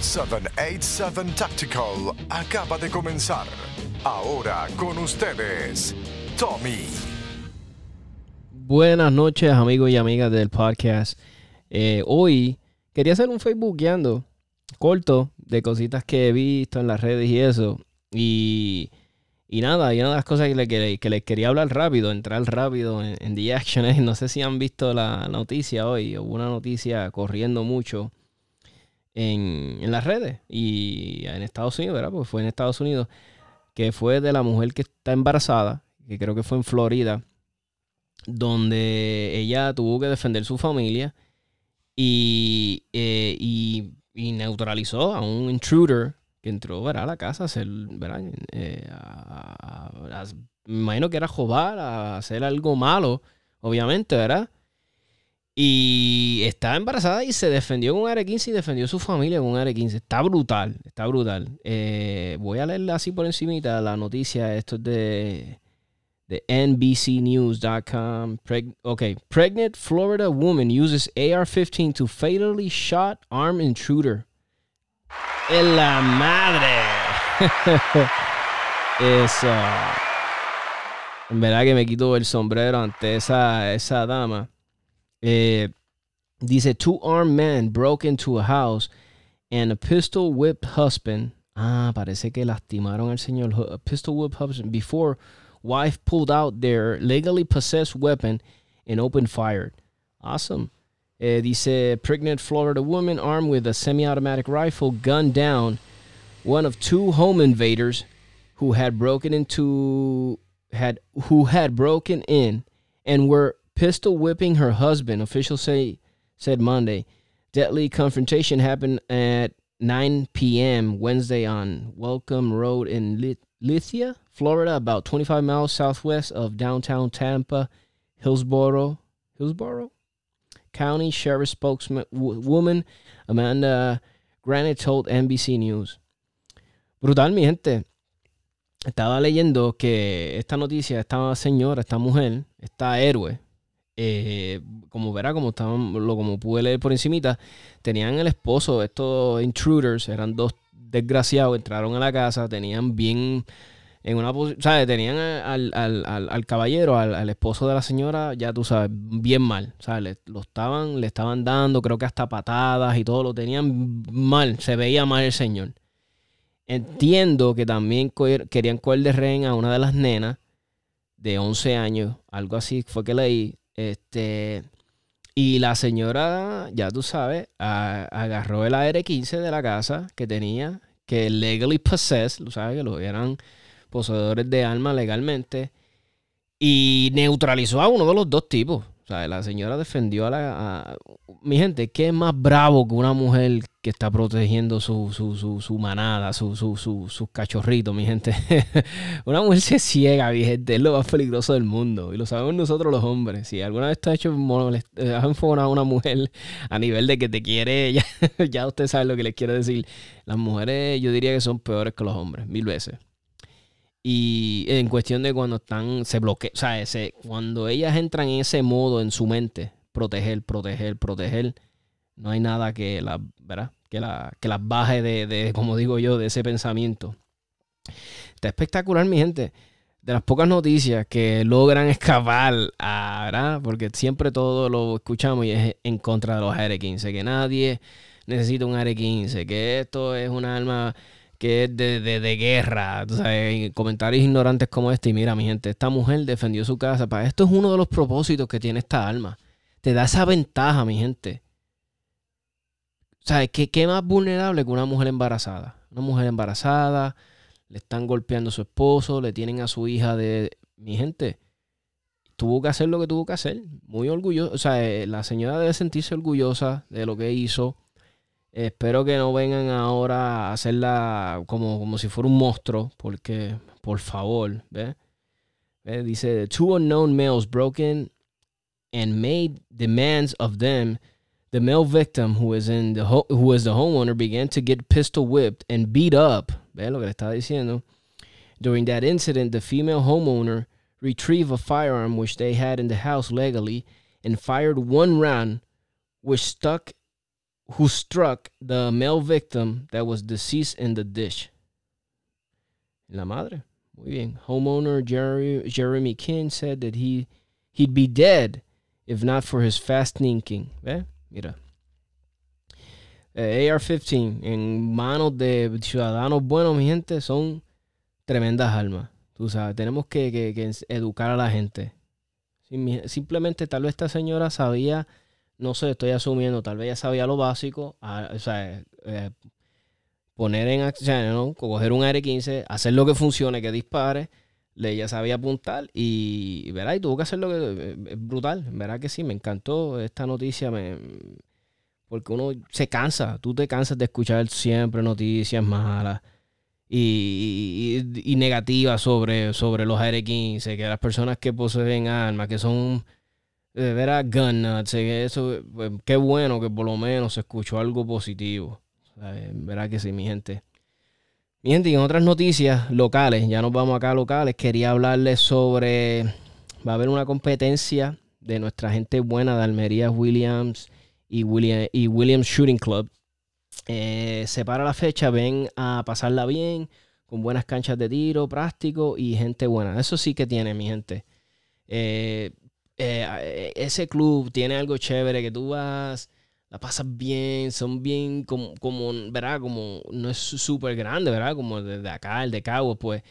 787 Tactical acaba de comenzar. Ahora con ustedes, Tommy. Buenas noches, amigos y amigas del podcast. Eh, hoy quería hacer un Facebookeando corto de cositas que he visto en las redes y eso. Y, y nada, y una de las cosas que, le, que, les quería hablar rápido, entrar rápido en, The Action no sé si han visto la noticia hoy, hubo una noticia corriendo mucho en, en las redes y en Estados Unidos, ¿verdad? Porque fue en Estados Unidos, que fue de la mujer que está embarazada, que creo que fue en Florida, donde ella tuvo que defender su familia y, eh, y, neutralizó a un intruder que entró ¿verdad? a la casa a hacer, ¿verdad? Eh, me imagino que era jobar, a hacer algo malo, obviamente, ¿verdad? Y estaba embarazada y se defendió con un AR-15 y defendió su familia con un AR-15. Está brutal, está brutal. Eh, voy a leerla así por encimita la noticia. Esto es de, de NBCnews.com. Ok, pregnant Florida woman uses AR-15 to fatally shot armed intruder. ¡En la madre! Eso. En verdad que me quito el sombrero ante esa, esa dama. Eh, dice, two armed men broke into a house and a pistol whipped husband. Ah, parece que lastimaron al señor. A pistol whipped husband before wife pulled out their legally possessed weapon and opened fire. Awesome. Eh, dice, pregnant Florida woman armed with a semi-automatic rifle gunned down one of two home invaders who had broken into had who had broken in and were pistol whipping her husband. Officials say said Monday. Deadly confrontation happened at 9 p.m. Wednesday on Welcome Road in Lit- Lithia, Florida, about 25 miles southwest of downtown Tampa, Hillsboro, Hillsboro County Sheriff spokeswoman Amanda Granite told NBC News. Brutal, mi gente. Estaba leyendo que esta noticia, esta señora, esta mujer, esta héroe, eh, como verá, como estaban, lo como pude leer por encimita, tenían el esposo, estos intruders, eran dos desgraciados, entraron a la casa, tenían bien en una posición, ¿sabes? Tenían al, al, al, al caballero, al, esposo de la señora, ya tú sabes, bien mal, ¿sabes? Le, lo estaban, le estaban dando, creo que hasta patadas y todo, lo tenían mal, se veía mal el señor. Entiendo que también querían coger de rehén a una de las nenas de 11 años, algo así fue que leí. Este, y la señora, ya tú sabes, agarró el AR-15 de la casa que tenía, que legally possessed, tú sabes que lo eran poseedores de armas legalmente, y neutralizó a uno de los dos tipos. O sea, la señora defendió a la... mi gente, ¿qué es más bravo que una mujer que está protegiendo su, su, su, su manada, su, su, su- sus cachorritos, mi gente? una mujer se ciega, mi gente, es lo más peligroso del mundo. Y lo sabemos nosotros los hombres. Si alguna vez te has hecho molest- a una mujer a nivel de que te quiere, ya, ya usted sabe lo que les quiero decir. Las mujeres yo diría que son peores que los hombres, mil veces. Y en cuestión de cuando están, se bloquean, o sea, ese, cuando ellas entran en ese modo en su mente, proteger, proteger, proteger, no hay nada que las, ¿verdad? Que, la, que baje de, de, como digo yo, de ese pensamiento. Está espectacular, mi gente. De las pocas noticias que logran escapar, a, ¿verdad? Porque siempre todo lo escuchamos y es en contra de los AR-15, que nadie necesita un AR-15, que esto es un arma que es de, de, de guerra, comentarios ignorantes como este. Y mira, mi gente, esta mujer defendió su casa. Para esto es uno de los propósitos que tiene esta arma. Te da esa ventaja, mi gente. ¿Sabes? ¿Qué, qué más vulnerable que una mujer embarazada? Una mujer embarazada, le están golpeando a su esposo, le tienen a su hija de... Mi gente, tuvo que hacer lo que tuvo que hacer. Muy orgulloso. O sea, eh, la señora debe sentirse orgullosa de lo que hizo. Espero que no vengan ahora a hacerla como, como si fuera un monstruo, porque, por favor. ¿Ves? Dice, two unknown males broken and made demands of them. The male victim, who is in the ho- who is the homeowner, began to get pistol whipped and beat up. ¿Ves lo que le estaba diciendo? During that incident, the female homeowner retrieved a firearm which they had in the house legally and fired one round, which stuck who struck the male victim that was deceased in the dish. La madre. Muy bien. Homeowner Jerry, Jeremy King said that he he'd be dead if not for his fast thinking. ¿Ve? Mira. Eh, AR-15 en manos de ciudadanos buenos, mi gente, son tremendas almas. Tú sabes, tenemos que, que educar a la gente. Simplemente tal vez esta señora sabía, no sé, estoy asumiendo, tal vez ya sabía lo básico, sea, eh, poner en acción, coger un AR-15, hacer lo que funcione, que dispare, le ya sabía apuntar y, verá, y tuvo que hacer lo que eh, es brutal, verá que sí, me encantó esta noticia, me, porque uno se cansa, tú te cansas de escuchar siempre noticias malas y, negativas sobre, sobre los AR-15, que las personas que poseen armas, que son de veras gun nuts, eso, pues, qué bueno que por lo menos se escuchó algo positivo. Verá que sí, mi gente. Mi gente, y en otras noticias locales, ya nos vamos acá a locales, quería hablarles sobre, va a haber una competencia de nuestra gente buena de Almería Williams y, William, y Williams Shooting Club. Eh, separa la fecha, ven a pasarla bien, con buenas canchas de tiro, práctico y gente buena. Eso sí que tiene, mi gente. Eh, eh, ese club tiene algo chévere que tú vas, la pasas bien, son bien como, como ¿verdad? Como no es súper grande, ¿verdad? Como desde acá, el de Cabo, pues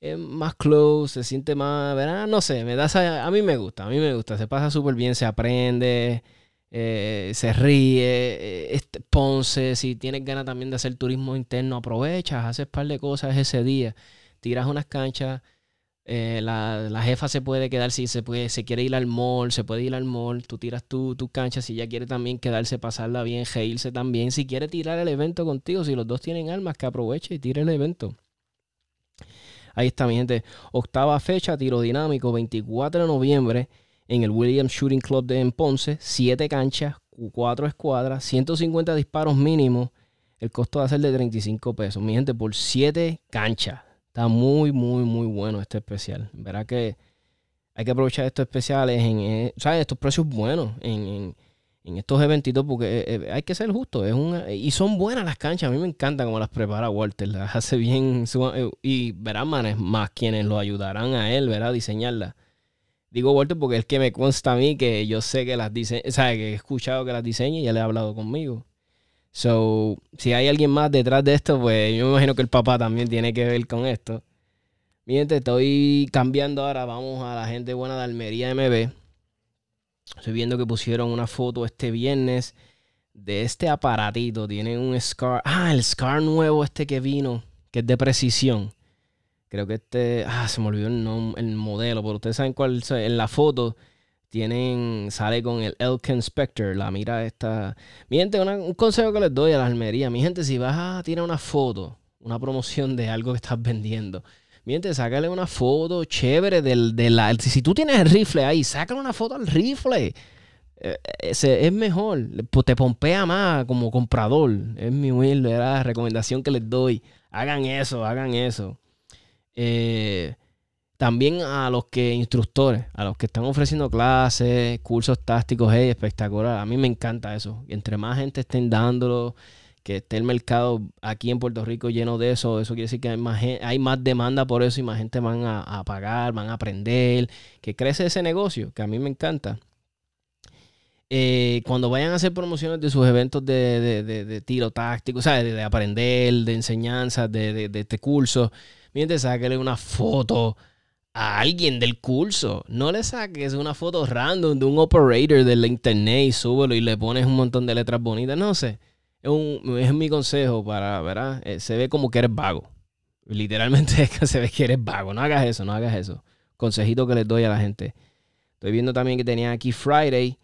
es más close, se siente más, ¿verdad? No sé, me da, a mí me gusta, a mí me gusta, se pasa súper bien, se aprende. Eh, se ríe, eh, este, Ponce, si tienes ganas también de hacer turismo interno, aprovechas, haces par de cosas ese día, tiras unas canchas, eh, la, jefa se puede quedar si se puede, se quiere ir al mall, se puede ir al mall, tú tiras tu, tu cancha, si ella quiere también quedarse, pasarla bien, reírse también, si quiere tirar el evento contigo, si los dos tienen armas, que aproveche y tire el evento. Ahí está mi gente, octava fecha, tiro dinámico, 24 de noviembre en el Williams Shooting Club de en Ponce, 7 canchas, 4 escuadras, 150 disparos mínimos. El costo va a ser de 35 pesos. Mi gente, por 7 canchas. Está muy, muy, muy bueno este especial. Verá que hay que aprovechar estos especiales, en, eh, ¿sabes? Estos precios buenos en, estos eventitos porque eh, eh, hay que ser justo. Es y son buenas las canchas. A mí me encanta cómo las prepara Walter. Las hace bien. Y verán, manes, más quienes lo ayudarán a él, ¿verdad? Diseñarlas. Digo Walter porque es que me consta a mí que yo sé que las diseña, o que he escuchado que las diseña y ya le ha hablado conmigo. So, si hay alguien más detrás de esto, pues yo me imagino que el papá también tiene que ver con esto. Mi gente, estoy cambiando ahora. Vamos a la gente buena de Almería MB. Estoy viendo que pusieron una foto este viernes de este aparatito. Tienen un Scar. Ah, el Scar nuevo este que vino, que es de precisión. Creo que este, ah, se me olvidó el, el modelo, pero ustedes saben cuál, en la foto tienen, sale con el Elk Spectre, la mira esta. Mi gente, un consejo que les doy a la almería, mi gente, si vas a tirar una foto, una promoción de algo que estás vendiendo, mi gente, sácale una foto chévere del, de la... Si tú tienes el rifle ahí, sácale una foto al rifle. Eh, ese es mejor, pues te pompea más como comprador. Es mi humilde la recomendación que les doy. Hagan eso, hagan eso. Eh, también a los que instructores, a los que están ofreciendo clases, cursos tácticos, hey, espectacular. A mí me encanta eso. Entre más gente estén dándolo, que esté el mercado aquí en Puerto Rico lleno de eso, eso quiere decir que hay más, hay más demanda por eso y más gente van a, pagar, van a aprender, que crece ese negocio, que a mí me encanta. Eh, cuando vayan a hacer promociones de sus eventos de, tiro táctico, sea, de, aprender, de enseñanza, de, este curso, Mientras sáquele una foto a alguien del curso. No le saques una foto random de un operator de la internet y súbelo y le pones un montón de letras bonitas. No sé. Es, es mi consejo para, ¿verdad? Eh, se ve como que eres vago. Literalmente se ve que eres vago. No hagas eso, no hagas eso. Consejito que les doy a la gente. Estoy viendo también que tenían aquí Friday.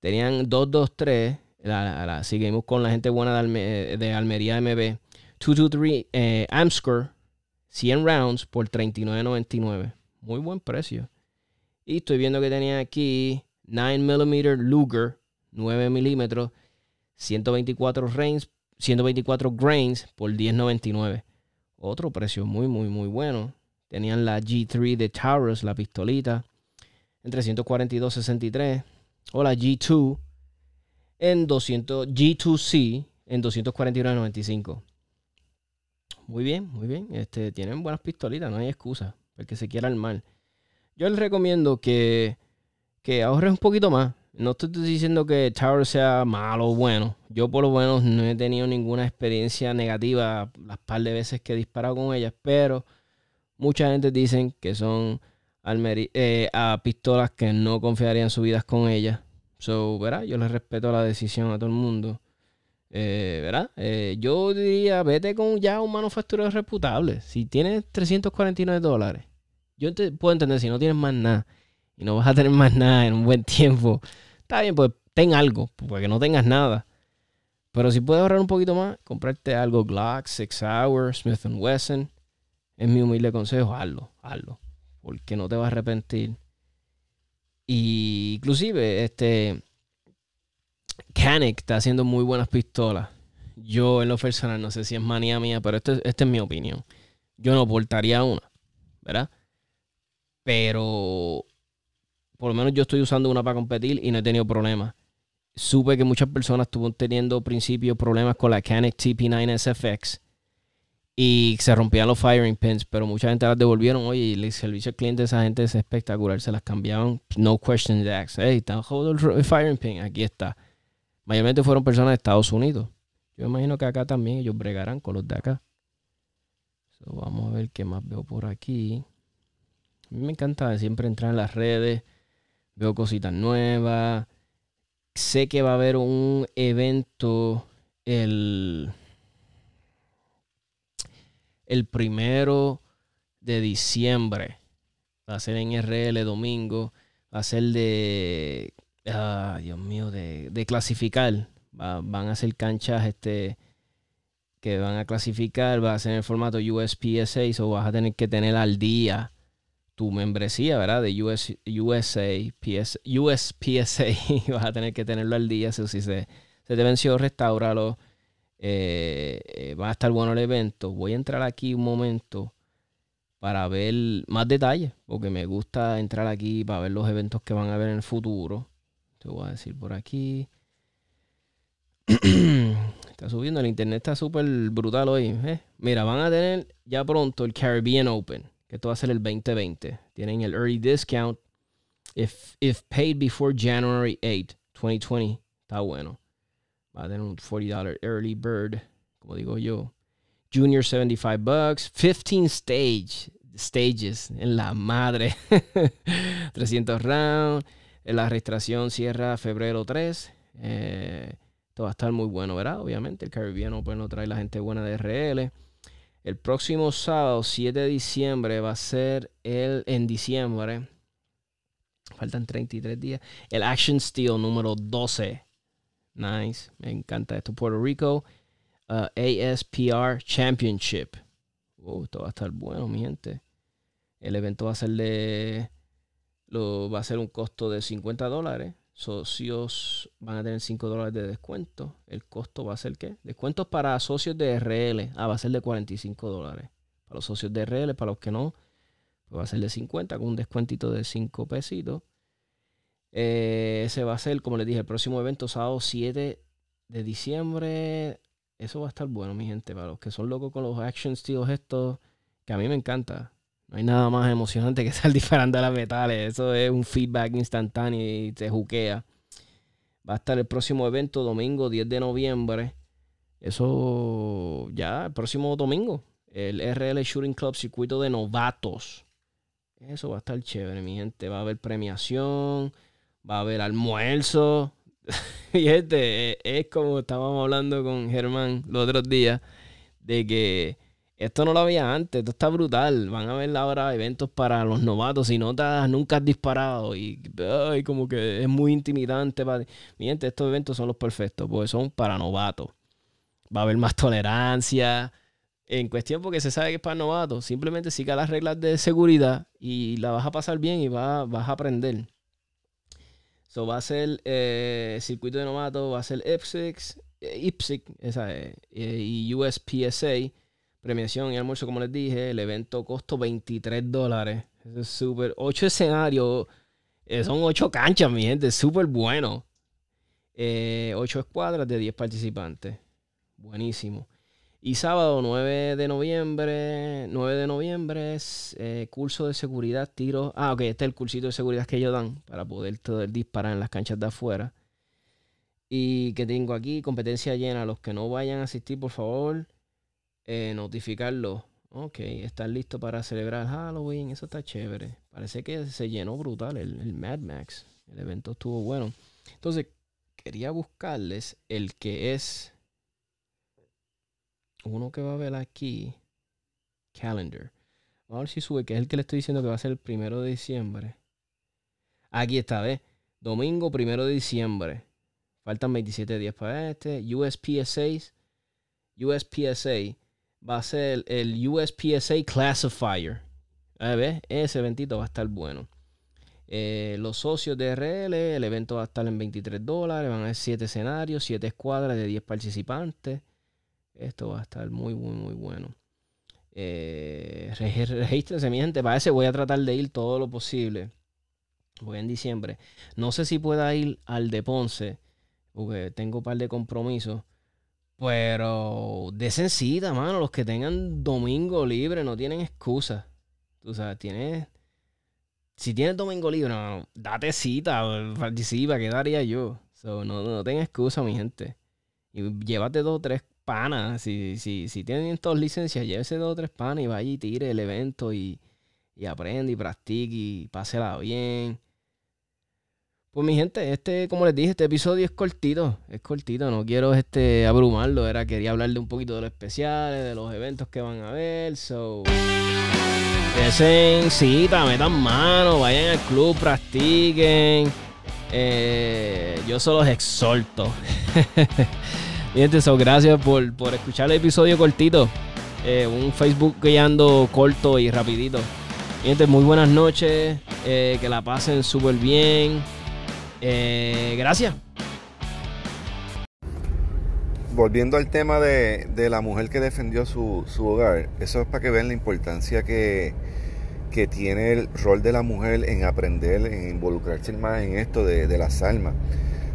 Tenían 223. La, seguimos con la gente buena de, de Almería MB. 223 eh, Amscore 100 rounds por $39.99. Muy buen precio. Y estoy viendo que tenía aquí 9mm Luger, 9 milímetros, 124 grains, 124 grains por $10.99. Otro precio muy, muy, muy bueno. Tenían la G3 de Taurus, la pistolita, en 342.63. O la G2 en 200 G2C en 249.95. Muy bien, muy bien. Este, tienen buenas pistolitas, no hay excusa porque se quiera mal. Yo les recomiendo que, que ahorres un poquito más. No estoy diciendo que Tower sea malo o bueno. Yo por lo menos no he tenido ninguna experiencia negativa las par de veces que he disparado con ellas, pero mucha gente dicen que son eh, a pistolas que no confiarían su vida con ellas. So, ¿verdad? Yo les respeto la decisión a todo el mundo. Eh, ¿Verdad? Eh, yo diría, vete con ya un manufacturero reputable. Si tienes 349 dólares, yo puedo entender si no tienes más nada y no vas a tener más nada en un buen tiempo. Está bien, pues ten algo, porque no tengas nada. Pero si puedes ahorrar un poquito más, comprarte algo Glock, Six Hour, Smith Wesson. Es mi humilde consejo, hazlo, hazlo. Porque no te vas a arrepentir. Y inclusive, este Canic está haciendo muy buenas pistolas. Yo en lo personal no sé si es manía mía, pero esta este es mi opinión. Yo no portaría una, ¿verdad? Pero por lo menos yo estoy usando una para competir y no he tenido problemas. Supe que muchas personas estuvieron teniendo principio problemas con la Canic TP9 SFX y se rompían los firing pins, pero mucha gente las devolvieron. Oye, el servicio al cliente de esa gente es espectacular. Se las cambiaban, no questions asked. Hey, está el firing pin, aquí está. Mayormente fueron personas de Estados Unidos. Yo imagino que acá también ellos bregarán con los de acá. vamos a ver qué más veo por aquí. A mí me encanta siempre entrar en las redes, veo cositas nuevas. Sé que va a haber un evento el el primero de diciembre. Va a ser en RL domingo. Va a ser de. Ah, Dios mío, de, clasificar. van a ser canchas este, que van a clasificar. Va a ser en el formato USPSA. O vas a tener que tener al día tu membresía, ¿verdad? De US, USA, USPSA. vas a tener que tenerlo al día. si se, te venció, restauralo. Eh, eh, va a estar bueno el evento. Voy a entrar aquí un momento para ver más detalles, porque me gusta entrar aquí para ver los eventos que van a haber en el futuro. Te voy a decir por aquí. está subiendo, el internet está súper brutal hoy. ¿eh? Mira, van a tener ya pronto el Caribbean Open, que esto va a ser el 2020. Tienen el early discount. If, if paid before January 8, 2020, está bueno. Va a tener un $40 early bird, como digo yo. Junior 75 bucks. 15 stage, stages en la madre. 300 rounds. La registración cierra febrero 3. Eh, esto va a estar muy bueno, ¿verdad? Obviamente el Caribbean Open lo trae la gente buena de RL. El próximo sábado, 7 de diciembre, va a ser el en diciembre. Faltan 33 días. El Action Steel número 12 Nice. Me encanta esto. Puerto Rico uh, ASPR Championship. Oh, esto va a estar bueno, mi gente. El evento va a ser de. Lo, va a ser un costo de 50 dólares. Socios van a tener 5 dólares de descuento. El costo va a ser qué? Descuentos para socios de RL. Ah, va a ser de 45 dólares. Para los socios de RL, para los que no, pues va a ser de 50 con un descuentito de 5 pesitos. Eh, ese va a ser, como les dije, el próximo evento, sábado 7 de diciembre. Eso va a estar bueno, mi gente. Para los que son locos con los action steels estos, que a mí me encanta. No hay nada más emocionante que estar disparando a las metales. Eso es un feedback instantáneo y te juquea. Va a estar el próximo evento, domingo 10 de noviembre. Eso ya, el próximo domingo. El RL Shooting Club Circuito de Novatos. Eso va a estar chévere, mi gente. Va a haber premiación va a haber almuerzo. y este es como estábamos hablando con Germán los otros días, de que esto no lo había antes, esto está brutal. Van a haber ahora eventos para los novatos. Si no nunca has disparado y como que es muy intimidante. Para... Mi gente, estos eventos son los perfectos, porque son para novatos. Va a haber más tolerancia. En cuestión porque se sabe que es para novatos. Simplemente siga las reglas de seguridad y la vas a pasar bien y vas a aprender va a ser eh, circuito de novato, va a ser IPSIC, IPSIC esa, eh, y USPSA, premiación y almuerzo, como les dije. El evento costó 23 dólares. es súper. 8 escenarios. Eh, son 8 canchas, mi gente. Súper bueno. Eh, 8 escuadras de 10 participantes. Buenísimo. Y sábado 9 de noviembre, 9 de noviembre es eh, curso de seguridad, tiro. Ah, ok, este es el cursito de seguridad que ellos dan para poder, poder disparar en las canchas de afuera. Y que tengo aquí, competencia llena. Los que no vayan a asistir, por favor, eh, notificarlo. Ok, están listos para celebrar Halloween. Eso está chévere. Parece que se llenó brutal el, el Mad Max. El evento estuvo bueno. Entonces, quería buscarles el que es uno que va a ver aquí, calendar. Vamos a ver si sube, que es el que le estoy diciendo que va a ser el primero de diciembre. Aquí está, ¿ves? Domingo primero de diciembre. Faltan 27 días para este. USPSA. USPSA va a ser el USPSA Classifier. ¿Ves? Ese eventito va a estar bueno. Eh, los socios de RL, el evento va a estar en 23 dólares. Van a ser 7 escenarios, 7 escuadras de 10 participantes. Esto va a estar muy, muy, muy bueno. Eh, mi gente. Para ese voy a tratar de ir todo lo posible. Voy en diciembre. No sé si pueda ir al de Ponce, porque tengo un par de compromisos. Pero de sencilla, mano. Los que tengan domingo libre no tienen excusa. Tú sabes, tienes. Si tienes domingo libre, no, date cita, participa, ¿qué daría yo? no, no tengas excusa, mi gente. Y llévate dos o tres panas. Si, si, si tienen todas licencias, llévese dos o tres panas y vaya y tire el evento y, y aprende y practique y pásela bien. Pues mi gente, este, como les dije, este episodio es cortito, es cortito, no quiero este abrumarlo, era quería hablarle un poquito de los especiales, de los eventos que van a ver, so Desen cita, metan mano, vayan al club, practiquen. Eh, yo solo los exhorto. gente, so, gracias por, por, escuchar el episodio cortito. Eh, un Facebook guiando corto y rapidito. gente, muy buenas noches. Eh, que la pasen súper bien. Eh, gracias. Volviendo al tema de, de la mujer que defendió su, su, hogar, eso es para que vean la importancia que, que, tiene el rol de la mujer en aprender, en involucrarse más en esto de, de las almas.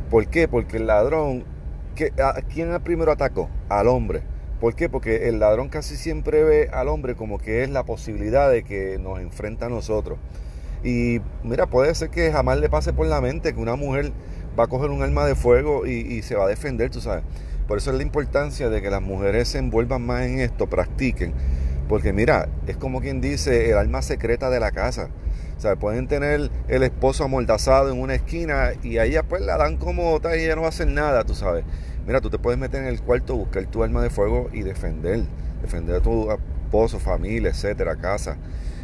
¿Por qué? Porque el ladrón ¿a quién primero atacó? Al hombre. ¿Por qué? Porque el ladrón casi siempre ve al hombre como que es la posibilidad de que nos enfrenta a nosotros. Y mira, puede ser que jamás le pase por la mente que una mujer va a coger un arma de fuego y, se va a defender, tú sabes. Por eso es la importancia de que las mujeres se envuelvan más en esto, practiquen. Porque mira, es como quien dice el alma secreta de la casa. O sea, pueden tener el esposo amordazado en una esquina y ahí pues la dan como tal y ella no va a hacer nada, tú sabes. Mira, tú te puedes meter en el cuarto, buscar tu arma de fuego y defender. Defender a tu esposo, familia, etcétera, casa.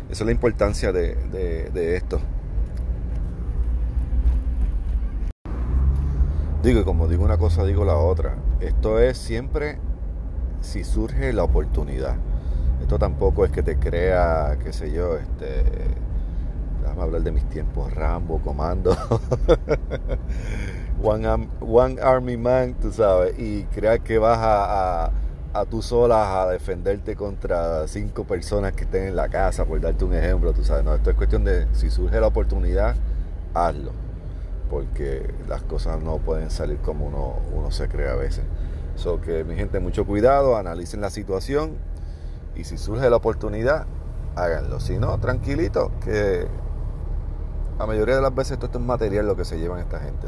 Esa es la importancia de, de, esto. Digo, y como digo una cosa, digo la otra. Esto es siempre si surge la oportunidad. Esto tampoco es que te crea, qué sé yo, este. Déjame hablar de mis tiempos, Rambo, Comando. one, Army Man, tú sabes, y creas que vas a, tú sola a defenderte contra cinco personas que estén en la casa, por darte un ejemplo, tú sabes. No, esto es cuestión de si surge la oportunidad, hazlo, porque las cosas no pueden salir como uno, uno se cree a veces. So que mi gente, mucho cuidado, analicen la situación y si surge la oportunidad, háganlo. Si no, tranquilito, que la mayoría de las veces esto es material lo que se llevan esta gente.